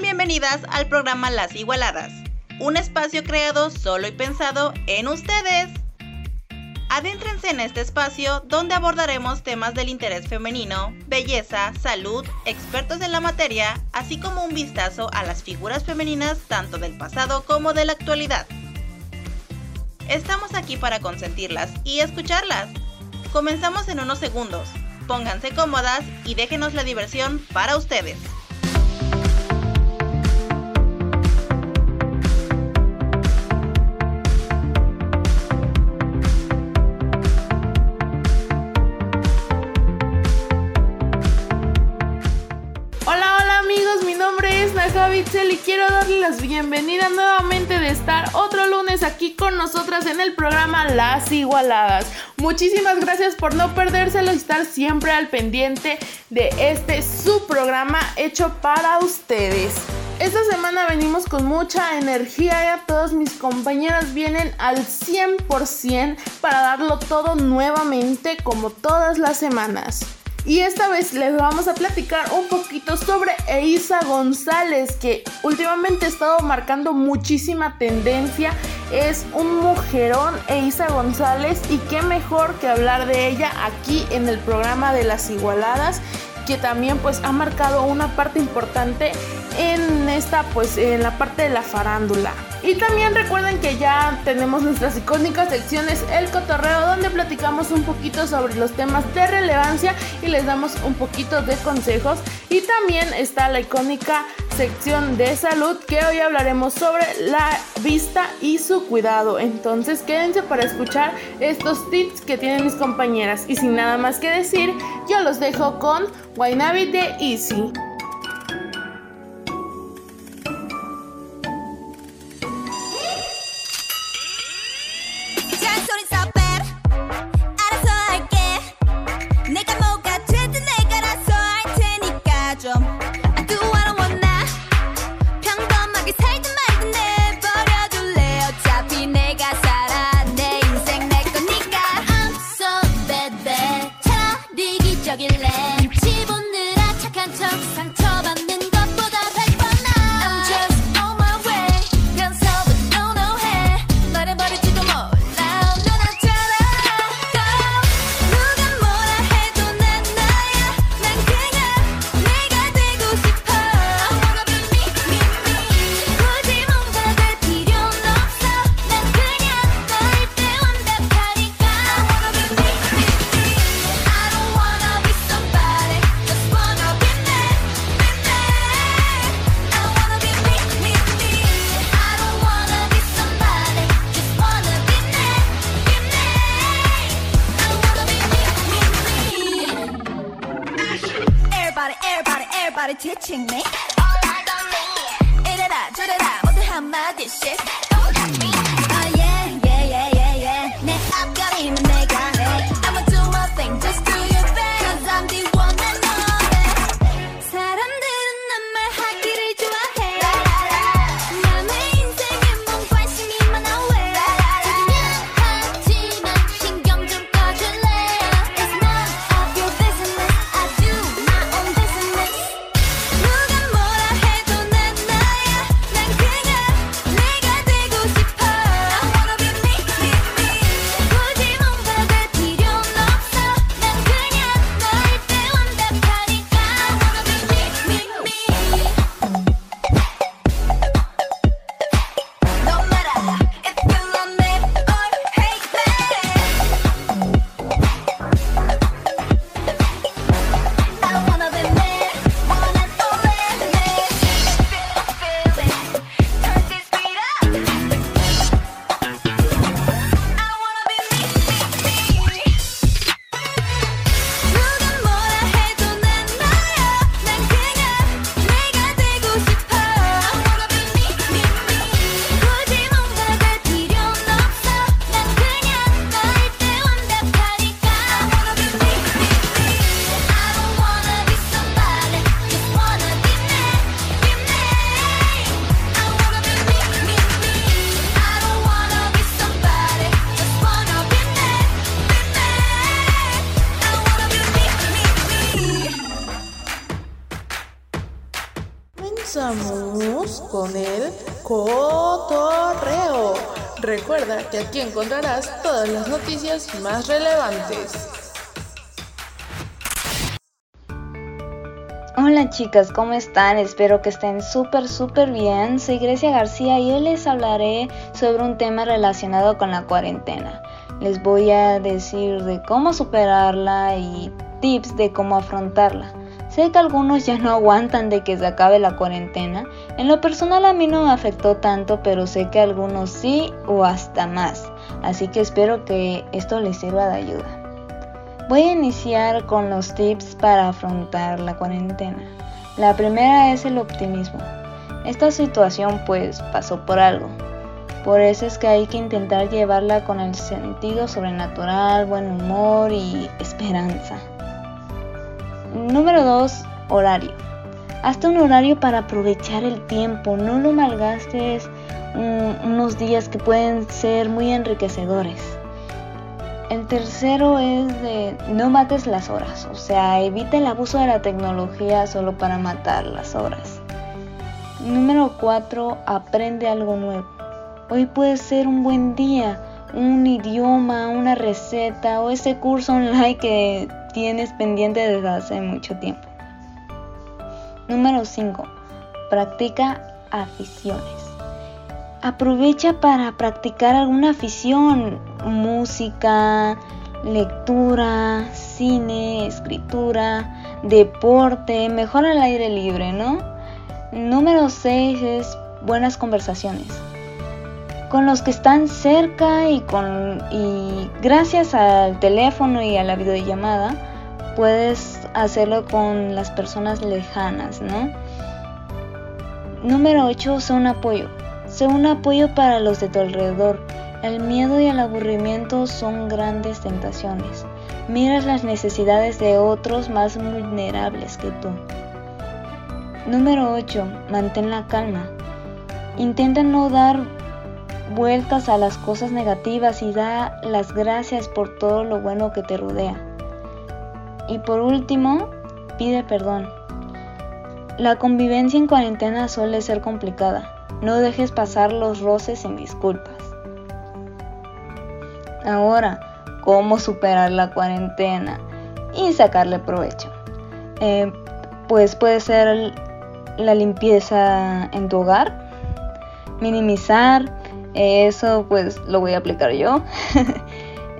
Bienvenidas al programa Las Igualadas, un espacio creado solo y pensado en ustedes. Adéntrense en este espacio donde abordaremos temas del interés femenino, belleza, salud, expertos en la materia, así como un vistazo a las figuras femeninas tanto del pasado como de la actualidad. Estamos aquí para consentirlas y escucharlas. Comenzamos en unos segundos. Pónganse cómodas y déjenos la diversión para ustedes. Y quiero darle las bienvenidas nuevamente de estar otro lunes aquí con nosotras en el programa Las Igualadas. Muchísimas gracias por no perdérselo y estar siempre al pendiente de este su programa hecho para ustedes. Esta semana venimos con mucha energía y todas mis compañeras vienen al 100% para darlo todo nuevamente como todas las semanas. Y esta vez les vamos a platicar un poquito sobre Eiza González, que últimamente ha estado marcando muchísima tendencia. Es un mujerón Eiza González y qué mejor que hablar de ella aquí en el programa de las igualadas que también pues ha marcado una parte importante en esta pues en la parte de la farándula. Y también recuerden que ya tenemos nuestras icónicas secciones El Cotorreo donde platicamos un poquito sobre los temas de relevancia y les damos un poquito de consejos. Y también está la icónica sección de salud que hoy hablaremos sobre la vista y su cuidado. Entonces quédense para escuchar estos tips que tienen mis compañeras. Y sin nada más que decir, yo los dejo con Guaynabi de Easy. Recuerda que aquí encontrarás todas las noticias más relevantes. Hola chicas, ¿cómo están? Espero que estén súper, súper bien. Soy Grecia García y hoy les hablaré sobre un tema relacionado con la cuarentena. Les voy a decir de cómo superarla y tips de cómo afrontarla. Sé que algunos ya no aguantan de que se acabe la cuarentena. En lo personal a mí no me afectó tanto, pero sé que algunos sí o hasta más. Así que espero que esto les sirva de ayuda. Voy a iniciar con los tips para afrontar la cuarentena. La primera es el optimismo. Esta situación pues pasó por algo. Por eso es que hay que intentar llevarla con el sentido sobrenatural, buen humor y esperanza. Número 2. Horario. Hazte un horario para aprovechar el tiempo, no lo malgastes unos días que pueden ser muy enriquecedores. El tercero es de no mates las horas, o sea, evita el abuso de la tecnología solo para matar las horas. Número 4. Aprende algo nuevo. Hoy puede ser un buen día, un idioma, una receta o ese curso online que tienes pendiente desde hace mucho tiempo. Número 5. Practica aficiones. Aprovecha para practicar alguna afición, música, lectura, cine, escritura, deporte, mejor al aire libre, ¿no? Número 6 es buenas conversaciones con los que están cerca y con y gracias al teléfono y a la videollamada puedes hacerlo con las personas lejanas, ¿no? Número 8, sé un apoyo. Sé un apoyo para los de tu alrededor. El miedo y el aburrimiento son grandes tentaciones. Miras las necesidades de otros más vulnerables que tú. Número 8. Mantén la calma. Intenta no dar vueltas a las cosas negativas y da las gracias por todo lo bueno que te rodea. Y por último, pide perdón. La convivencia en cuarentena suele ser complicada. No dejes pasar los roces sin disculpas. Ahora, ¿cómo superar la cuarentena y sacarle provecho? Eh, pues puede ser la limpieza en tu hogar, minimizar eso pues lo voy a aplicar yo.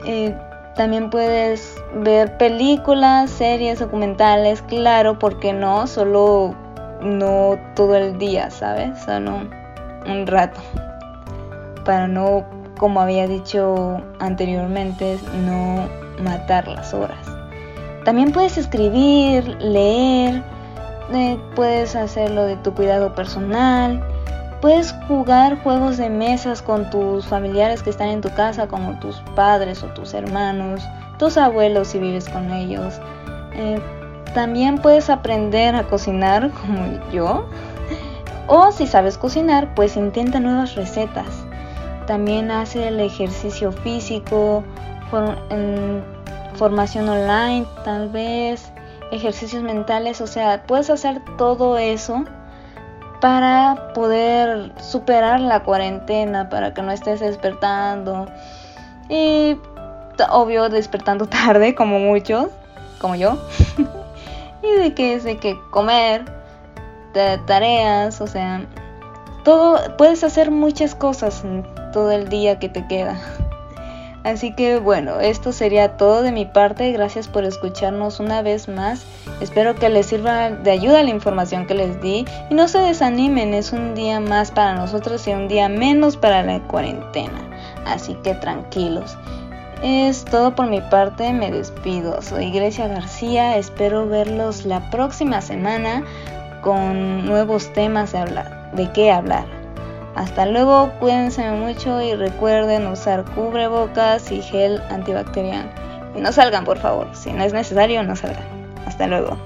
Eh, también puedes ver películas, series, documentales, claro, porque no, solo no todo el día, ¿sabes? Solo un rato. Para no, como había dicho anteriormente, no matar las horas. También puedes escribir, leer, eh, puedes hacerlo de tu cuidado personal Puedes jugar juegos de mesas con tus familiares que están en tu casa, como tus padres o tus hermanos, tus abuelos si vives con ellos. Eh, también puedes aprender a cocinar como yo. O si sabes cocinar, pues intenta nuevas recetas. También hace el ejercicio físico, formación online tal vez, ejercicios mentales, o sea, puedes hacer todo eso para poder superar la cuarentena, para que no estés despertando. Y obvio despertando tarde, como muchos, como yo. y de que de que comer, tareas, o sea, todo, puedes hacer muchas cosas todo el día que te queda. Así que bueno, esto sería todo de mi parte. Gracias por escucharnos una vez más. Espero que les sirva de ayuda la información que les di. Y no se desanimen, es un día más para nosotros y un día menos para la cuarentena. Así que tranquilos. Es todo por mi parte, me despido. Soy Grecia García, espero verlos la próxima semana con nuevos temas de hablar, de qué hablar. Hasta luego, cuídense mucho y recuerden usar cubrebocas y gel antibacteriano. Y no salgan, por favor. Si no es necesario, no salgan. Hasta luego.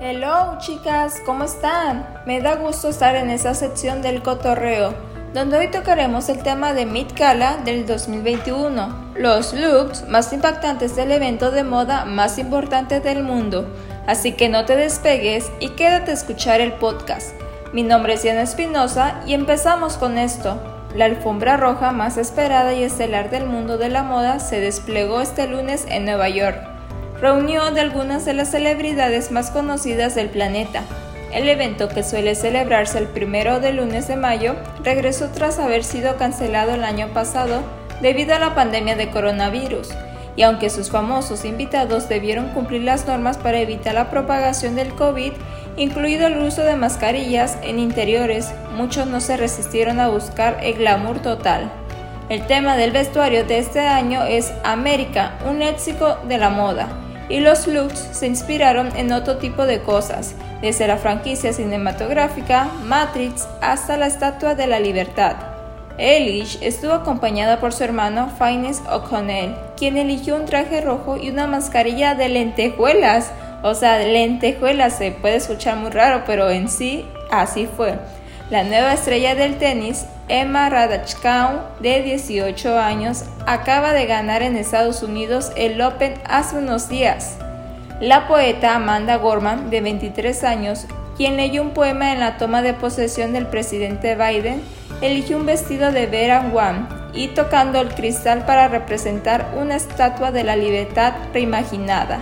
Hello, chicas, ¿cómo están? Me da gusto estar en esta sección del cotorreo, donde hoy tocaremos el tema de Met Gala del 2021, los looks más impactantes del evento de moda más importante del mundo. Así que no te despegues y quédate a escuchar el podcast Mi nombre es Diana Espinosa y empezamos con esto. La alfombra roja más esperada y estelar del mundo de la moda se desplegó este lunes en Nueva York. Reunió de algunas de las celebridades más conocidas del planeta. El evento, que suele celebrarse el primero de lunes de mayo, regresó tras haber sido cancelado el año pasado debido a la pandemia de coronavirus y aunque sus famosos invitados debieron cumplir las normas para evitar la propagación del COVID, incluido el uso de mascarillas en interiores, muchos no se resistieron a buscar el glamour total. El tema del vestuario de este año es América, un léxico de la moda, y los looks se inspiraron en otro tipo de cosas, desde la franquicia cinematográfica Matrix hasta la Estatua de la Libertad. Elish estuvo acompañada por su hermano Finnes O'Connell, quien eligió un traje rojo y una mascarilla de lentejuelas. O sea, lentejuelas se puede escuchar muy raro, pero en sí así fue. La nueva estrella del tenis, Emma Raducanu, de 18 años, acaba de ganar en Estados Unidos el Open hace unos días. La poeta Amanda Gorman, de 23 años, quien leyó un poema en la toma de posesión del presidente Biden, eligió un vestido de Vera Wang y tocando el cristal para representar una estatua de la libertad reimaginada.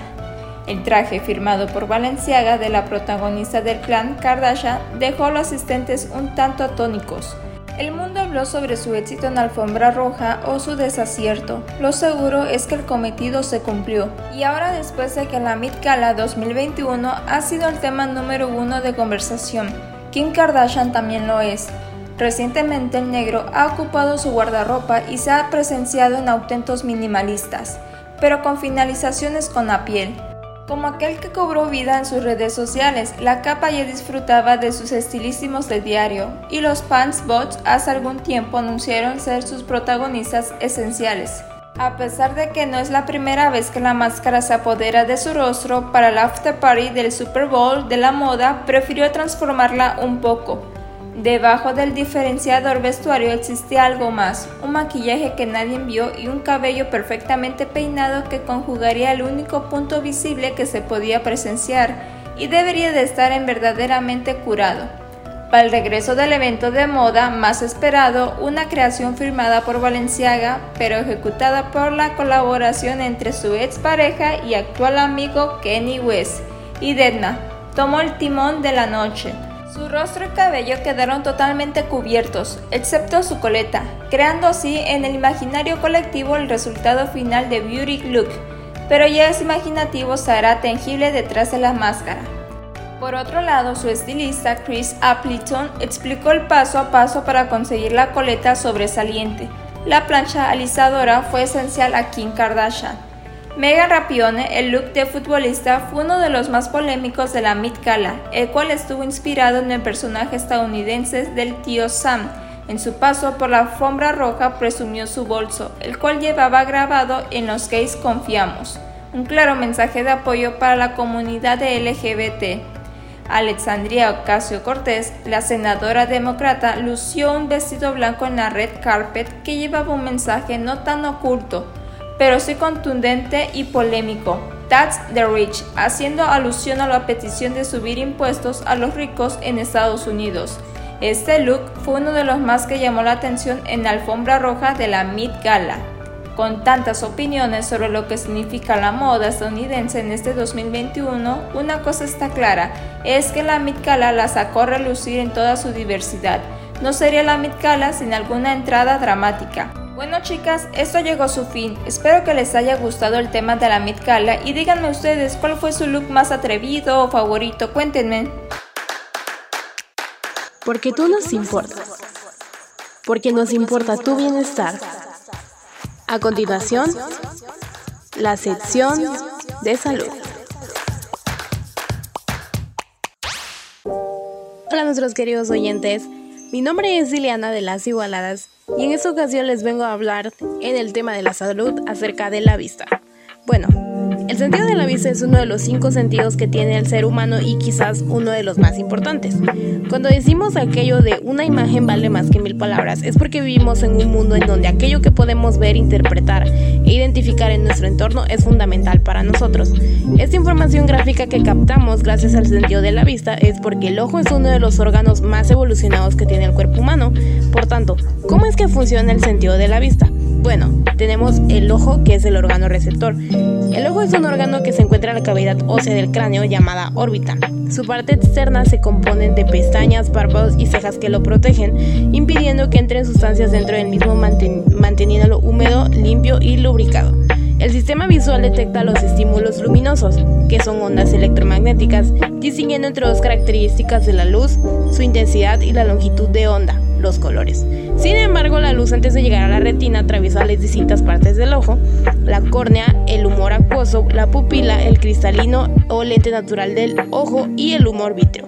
El traje firmado por Valenciaga de la protagonista del clan Kardashian dejó a los asistentes un tanto atónicos. El mundo habló sobre su éxito en alfombra roja o su desacierto. Lo seguro es que el cometido se cumplió. Y ahora después de que la Met Gala 2021 ha sido el tema número uno de conversación, Kim Kardashian también lo es. Recientemente el negro ha ocupado su guardarropa y se ha presenciado en autentos minimalistas, pero con finalizaciones con la piel. Como aquel que cobró vida en sus redes sociales, la capa ya disfrutaba de sus estilísimos de diario, y los pants bots hace algún tiempo anunciaron ser sus protagonistas esenciales. A pesar de que no es la primera vez que la máscara se apodera de su rostro para el after party del Super Bowl de la moda, prefirió transformarla un poco. Debajo del diferenciador vestuario existía algo más, un maquillaje que nadie vio y un cabello perfectamente peinado que conjugaría el único punto visible que se podía presenciar y debería de estar en verdaderamente curado. Para el regreso del evento de moda más esperado, una creación firmada por Valenciaga, pero ejecutada por la colaboración entre su ex pareja y actual amigo Kenny West, y Dedna, tomó el timón de la noche. Su rostro y cabello quedaron totalmente cubiertos, excepto su coleta, creando así en el imaginario colectivo el resultado final de Beauty Look, pero ya es imaginativo se hará tangible detrás de la máscara. Por otro lado, su estilista Chris Appleton explicó el paso a paso para conseguir la coleta sobresaliente. La plancha alisadora fue esencial a Kim Kardashian. Megan Rapione, el look de futbolista, fue uno de los más polémicos de la Met Gala, el cual estuvo inspirado en el personaje estadounidense del tío Sam. En su paso por la alfombra roja presumió su bolso, el cual llevaba grabado En los gays confiamos, un claro mensaje de apoyo para la comunidad de LGBT. Alexandria Ocasio Cortés, la senadora demócrata, lució un vestido blanco en la red carpet que llevaba un mensaje no tan oculto, pero sí contundente y polémico. That's the Rich, haciendo alusión a la petición de subir impuestos a los ricos en Estados Unidos. Este look fue uno de los más que llamó la atención en la alfombra roja de la Met Gala. Con tantas opiniones sobre lo que significa la moda estadounidense en este 2021, una cosa está clara, es que la Met Gala la sacó a relucir en toda su diversidad. No sería la Met Gala sin alguna entrada dramática. Bueno chicas, esto llegó a su fin. Espero que les haya gustado el tema de la Met Gala y díganme ustedes cuál fue su look más atrevido o favorito. Cuéntenme. Porque tú nos importas. Porque nos importa tu bienestar. A continuación, la sección de salud. Hola nuestros queridos oyentes, mi nombre es Liliana de las Igualadas y en esta ocasión les vengo a hablar en el tema de la salud acerca de la vista. Bueno, El sentido de la vista es uno de los cinco sentidos que tiene el ser humano y quizás uno de los más importantes. Cuando decimos aquello de una imagen vale más que mil palabras, es porque vivimos en un mundo en donde aquello que podemos ver, interpretar e identificar en nuestro entorno es fundamental para nosotros. Esta información gráfica que captamos gracias al sentido de la vista es porque el ojo es uno de los órganos más evolucionados que tiene el cuerpo humano. Por tanto, ¿cómo es que funciona el sentido de la vista? Bueno, tenemos el ojo que es el órgano receptor. El ojo es un órgano que se encuentra en la cavidad ósea del cráneo llamada órbita. Su parte externa se compone de pestañas, párpados y cejas que lo protegen, impidiendo que entren sustancias dentro del mismo manteniéndolo húmedo, limpio y lubricado. El sistema visual detecta los estímulos luminosos, que son ondas electromagnéticas, distinguiendo entre dos características de la luz, su intensidad y la longitud de onda los colores. Sin embargo, la luz antes de llegar a la retina atraviesa las distintas partes del ojo, la córnea, el humor acuoso, la pupila, el cristalino o lente natural del ojo y el humor vítreo.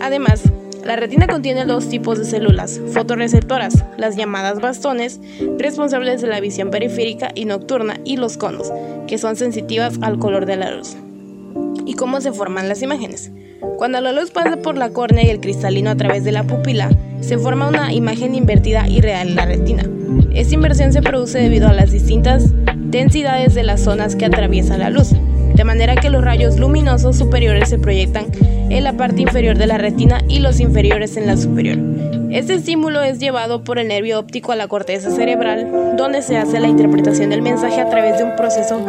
Además, la retina contiene dos tipos de células fotorreceptoras, las llamadas bastones, responsables de la visión periférica y nocturna, y los conos, que son sensitivas al color de la luz. ¿Y cómo se forman las imágenes? Cuando la luz pasa por la córnea y el cristalino a través de la pupila, se forma una imagen invertida y real en la retina. Esta inversión se produce debido a las distintas densidades de las zonas que atraviesa la luz, de manera que los rayos luminosos superiores se proyectan en la parte inferior de la retina y los inferiores en la superior. Este estímulo es llevado por el nervio óptico a la corteza cerebral, donde se hace la interpretación del mensaje a través de un proceso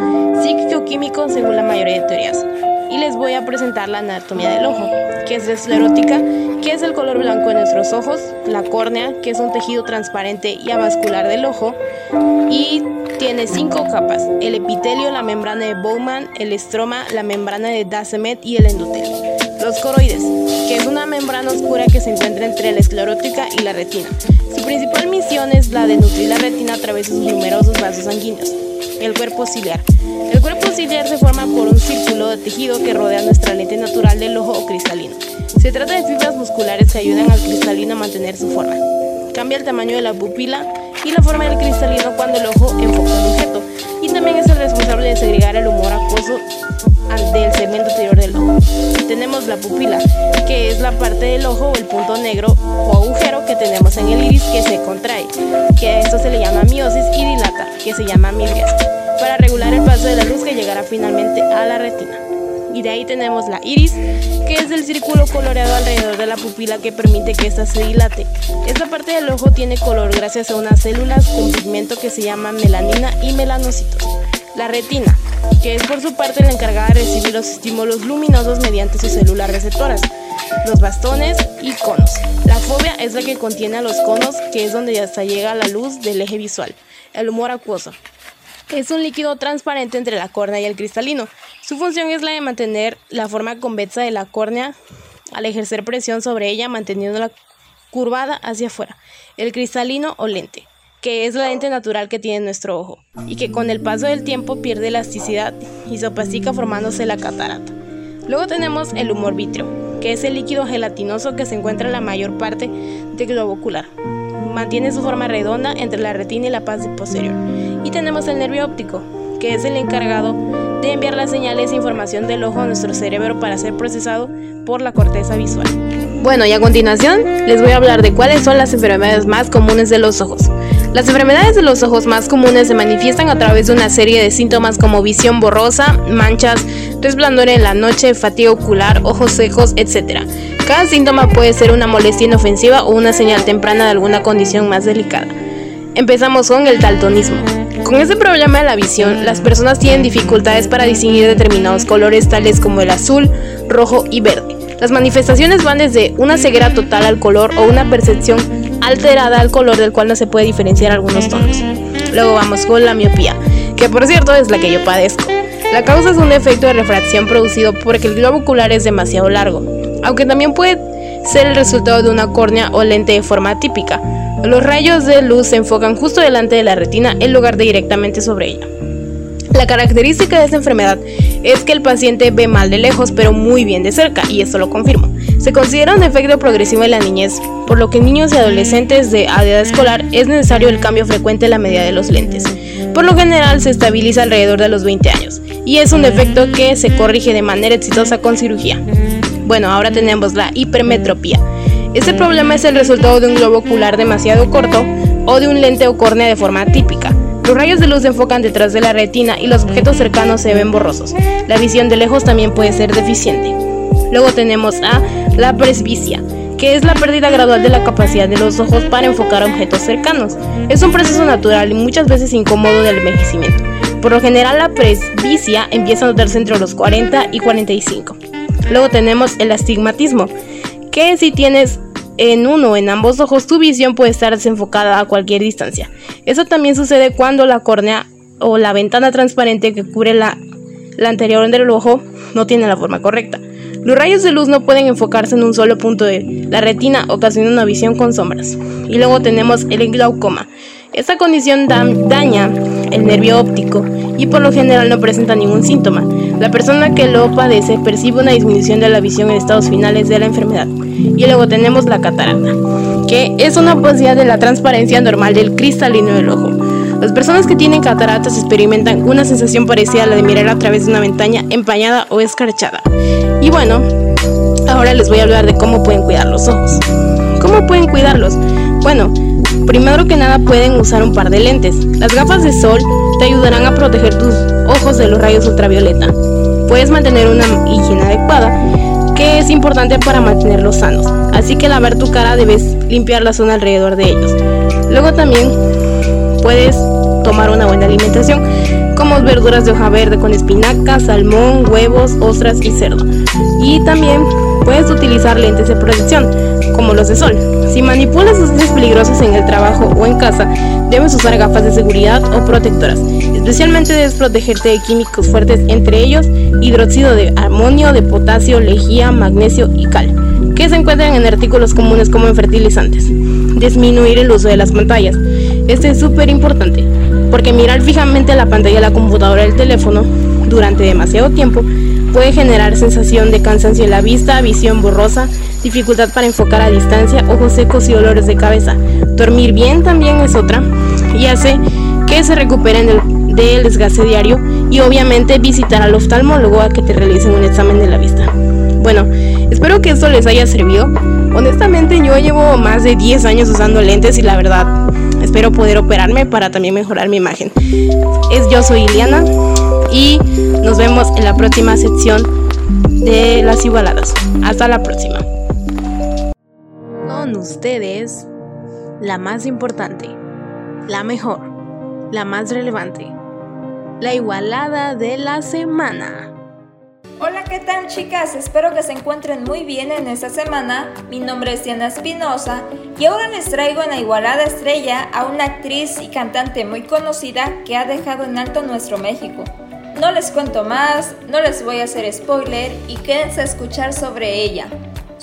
psíquico-químico según la mayoría de teorías y les voy a presentar la anatomía del ojo, que es la esclerótica, que es el color blanco de nuestros ojos, la córnea, que es un tejido transparente y avascular del ojo, y tiene cinco capas, el epitelio, la membrana de Bowman, el estroma, la membrana de Dassemet y el endotelio. Los coroides, que es una membrana oscura que se encuentra entre la esclerótica y la retina. Su principal misión es la de nutrir la retina a través de sus numerosos vasos sanguíneos. El cuerpo ciliar. El cuerpo ciliar se forma por un círculo de tejido que rodea nuestra lente natural del ojo o cristalino. Se trata de fibras musculares que ayudan al cristalino a mantener su forma. Cambia el tamaño de la pupila y la forma del cristalino cuando el ojo enfoca un objeto. Y también es el responsable de segregar el humor acuoso del segmento anterior del ojo. Tenemos la pupila, que es la parte del ojo o el punto negro o agujero que tenemos en el iris que se contrae, que a esto se le llama miosis y dilata, que se llama midrias, para regular el paso de la luz que llegará finalmente a la retina. Y de ahí tenemos la iris, que es el círculo coloreado alrededor de la pupila que permite que ésta se dilate. Esta parte del ojo tiene color gracias a unas células con pigmento que se llama melanina y melanocitos. La retina, que es por su parte la encargada de recibir los estímulos luminosos mediante sus células receptoras, los bastones y conos. La fobia es la que contiene a los conos, que es donde hasta llega la luz del eje visual. El humor acuoso. Es un líquido transparente entre la córnea y el cristalino. Su función es la de mantener la forma convexa de la córnea al ejercer presión sobre ella, manteniéndola curvada hacia afuera. El cristalino o lente que es la lente natural que tiene nuestro ojo, y que con el paso del tiempo pierde elasticidad y se opacita formándose la catarata. Luego tenemos el humor vítreo, que es el líquido gelatinoso que se encuentra en la mayor parte del globo ocular. Mantiene su forma redonda entre la retina y la parte posterior. Y tenemos el nervio óptico, que es el encargado de enviar las señales e información del ojo a nuestro cerebro para ser procesado por la corteza visual. Bueno, y a continuación les voy a hablar de cuáles son las enfermedades más comunes de los ojos. Las enfermedades de los ojos más comunes se manifiestan a través de una serie de síntomas como visión borrosa, manchas, resplandor en la noche, fatiga ocular, ojos secos, etc. Cada síntoma puede ser una molestia inofensiva o una señal temprana de alguna condición más delicada. Empezamos con el daltonismo. Con este problema de la visión, las personas tienen dificultades para distinguir determinados colores tales como el azul, rojo y verde. Las manifestaciones van desde una ceguera total al color o una percepción alterada al color del cual no se puede diferenciar algunos tonos. Luego vamos con la miopía, que por cierto es la que yo padezco. La causa es un efecto de refracción producido porque el globo ocular es demasiado largo, aunque también puede ser el resultado de una córnea o lente de forma típica. Los rayos de luz se enfocan justo delante de la retina en lugar de directamente sobre ella. La característica de esta enfermedad es que el paciente ve mal de lejos pero muy bien de cerca, y esto lo confirmo. Se considera un efecto progresivo en la niñez, por lo que en niños y adolescentes de edad escolar es necesario el cambio frecuente en la medida de los lentes. por lo general se estabiliza alrededor de los 20 años y es un defecto que se corrige de manera exitosa con cirugía. Bueno, ahora tenemos la hipermetropía. Este problema es el resultado de un globo ocular demasiado corto o de un lente o córnea de forma típica. Los rayos de luz se enfocan detrás de la retina y los objetos cercanos se ven borrosos. La visión de lejos también puede ser deficiente. Luego tenemos a la presbicia que es la pérdida gradual de la capacidad de los ojos para enfocar objetos cercanos. Es un proceso natural y muchas veces incómodo del envejecimiento. Por lo general la presbicia empieza a notarse entre los 40 y 45. Luego tenemos el astigmatismo, que si tienes en uno o en ambos ojos tu visión puede estar desenfocada a cualquier distancia. Eso también sucede cuando la córnea o la ventana transparente que cubre la, la anterior del ojo no tiene la forma correcta. Los rayos de luz no pueden enfocarse en un solo punto de la retina, ocasionando una visión con sombras. Y luego tenemos el glaucoma. Esta condición daña el nervio óptico y por lo general no presenta ningún síntoma. La persona que lo padece percibe una disminución de la visión en estados finales de la enfermedad. Y luego tenemos la catarata, que es una posibilidad de la transparencia normal del cristalino del ojo. Las personas que tienen cataratas experimentan una sensación parecida a la de mirar a través de una ventana empañada o escarchada. Y bueno, ahora les voy a hablar de cómo pueden cuidar los ojos. ¿Cómo pueden cuidarlos? Bueno, primero que nada pueden usar un par de lentes. Las gafas de sol te ayudarán a proteger tus ojos de los rayos ultravioleta. Puedes mantener una higiene adecuada, que es importante para mantenerlos sanos. Así que lavar tu cara debes limpiar la zona alrededor de ellos. Luego también puedes tomar una buena alimentación, como verduras de hoja verde con espinaca, salmón, huevos, ostras y cerdo. Y también puedes utilizar lentes de protección, como los de sol. Si manipulas sustancias peligrosas en el trabajo o en casa, debes usar gafas de seguridad o protectoras. Especialmente debes protegerte de químicos fuertes, entre ellos hidróxido de amonio, de potasio, lejía, magnesio y cal, que se encuentran en artículos comunes como en fertilizantes. Disminuir el uso de las pantallas. Este es súper importante, porque mirar fijamente la pantalla de la computadora del teléfono durante demasiado tiempo puede generar sensación de cansancio en la vista, visión borrosa, dificultad para enfocar a distancia, ojos secos y dolores de cabeza. Dormir bien también es otra y hace que se recuperen del, desgaste diario y obviamente visitar al oftalmólogo a que te realicen un examen de la vista. Bueno, espero que esto les haya servido. Honestamente yo llevo más de 10 años usando lentes y la verdad espero poder operarme para también mejorar mi imagen. Es yo soy Iliana y nos vemos en la próxima sección de las igualadas. Hasta la próxima. Ustedes, la más importante, la mejor, la más relevante, la igualada de la semana. Hola, ¿qué tal chicas? Espero que se encuentren muy bien en esta semana. Mi nombre es Diana Espinosa y ahora les traigo en la igualada estrella a una actriz y cantante muy conocida que ha dejado en alto nuestro México. No les cuento más, no les voy a hacer spoiler y quédense a escuchar sobre ella.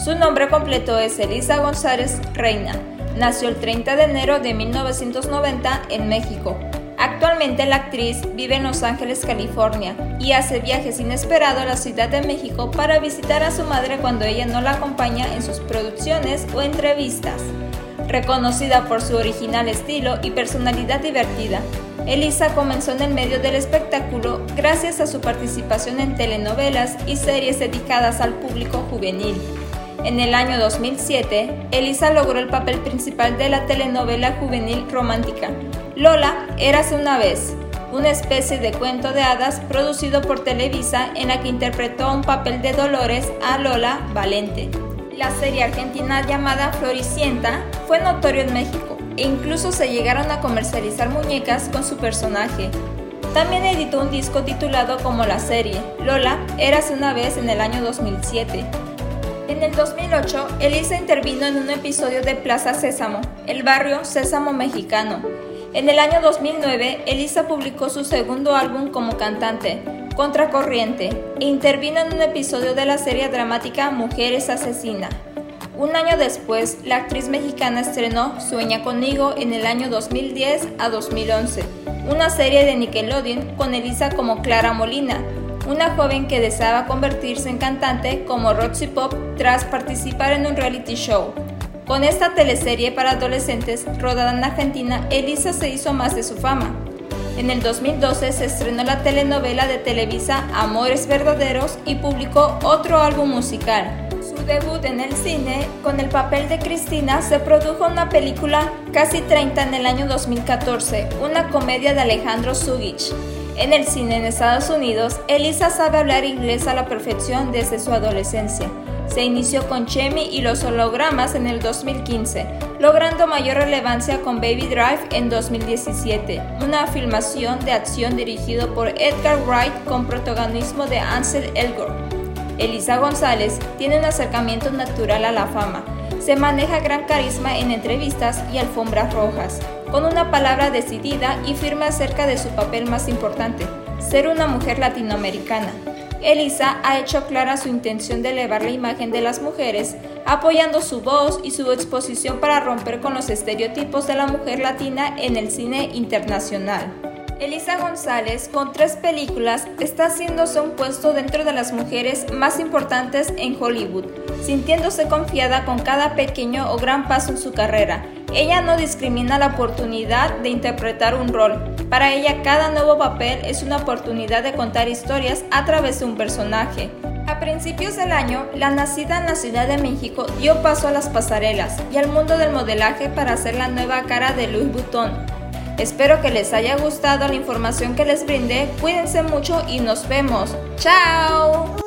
Su nombre completo es Elisa González Reina. Nació el 30 de enero de 1990 en México. Actualmente la actriz vive en Los Ángeles, California, y hace viajes inesperados a la Ciudad de México para visitar a su madre cuando ella no la acompaña en sus producciones o entrevistas. Reconocida por su original estilo y personalidad divertida, Elisa comenzó en el medio del espectáculo gracias a su participación en telenovelas y series dedicadas al público juvenil. En el año 2007, Elisa logró el papel principal de la telenovela juvenil romántica Lola, Érase una vez, una especie de cuento de hadas producido por Televisa en la que interpretó un papel de Dolores a Lola Valente. La serie argentina llamada Floricienta fue notorio en México e incluso se llegaron a comercializar muñecas con su personaje. También editó un disco titulado como la serie, Lola, Érase una vez en el año 2007. En el 2008, Elisa intervino en un episodio de Plaza Sésamo, el barrio Sésamo mexicano, en el año 2009, Elisa publicó su segundo álbum como cantante, Contracorriente, e intervino en un episodio de la serie dramática Mujeres Asesina. Un año después, la actriz mexicana estrenó Sueña conmigo en el año 2010 a 2011, una serie de Nickelodeon con Elisa como Clara Molina, una joven que deseaba convertirse en cantante como Roxy Pop tras participar en un reality show. Con esta teleserie para adolescentes rodada en Argentina, Elisa se hizo más de su fama. En el 2012 se estrenó la telenovela de Televisa Amores Verdaderos y publicó otro álbum musical. Su debut en el cine, con el papel de Cristina, se produjo una película Casi 30 en el año 2014, una comedia de Alejandro Zugich. En el cine en Estados Unidos, Elisa sabe hablar inglés a la perfección desde su adolescencia. Se inició con Chemi y los hologramas en el 2015, logrando mayor relevancia con Baby Drive en 2017, una filmación de acción dirigido por Edgar Wright con protagonismo de Ansel Elgort. Elisa González tiene un acercamiento natural a la fama. Se maneja gran carisma en entrevistas y alfombras rojas, con una palabra decidida y firme acerca de su papel más importante, ser una mujer latinoamericana. Elisa ha hecho clara su intención de elevar la imagen de las mujeres, apoyando su voz y su exposición para romper con los estereotipos de la mujer latina en el cine internacional. Elisa González, con tres películas, está haciéndose un puesto dentro de las mujeres más importantes en Hollywood, sintiéndose confiada con cada pequeño o gran paso en su carrera. Ella no discrimina la oportunidad de interpretar un rol. Para ella cada nuevo papel es una oportunidad de contar historias a través de un personaje. A principios del año, la nacida en la Ciudad de México dio paso a las pasarelas y al mundo del modelaje para ser la nueva cara de Louis Vuitton, Espero que les haya gustado la información que les brindé. Cuídense mucho y nos vemos. ¡Chao!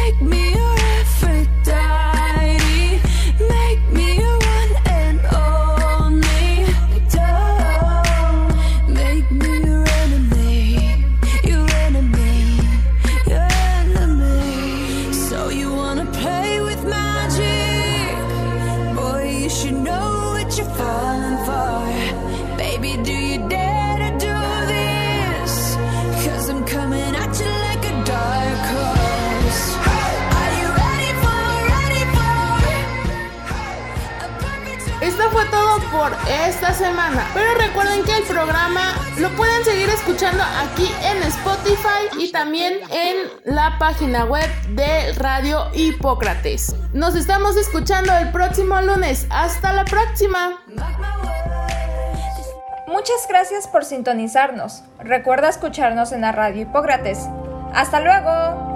Esta semana. Pero recuerden que el programa lo pueden seguir escuchando aquí en Spotify y también en la página web de Radio Hipócrates. Nos estamos escuchando el próximo lunes. Hasta la próxima. Muchas gracias por sintonizarnos. Recuerda escucharnos en la Radio Hipócrates. Hasta luego.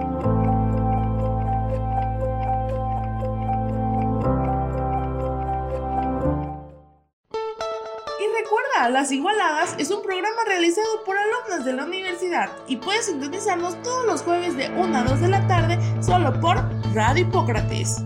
Las Igualadas es un programa realizado por alumnos de la universidad y puedes sintonizarnos todos los jueves de 1 a 2 de la tarde solo por Radio Hipócrates.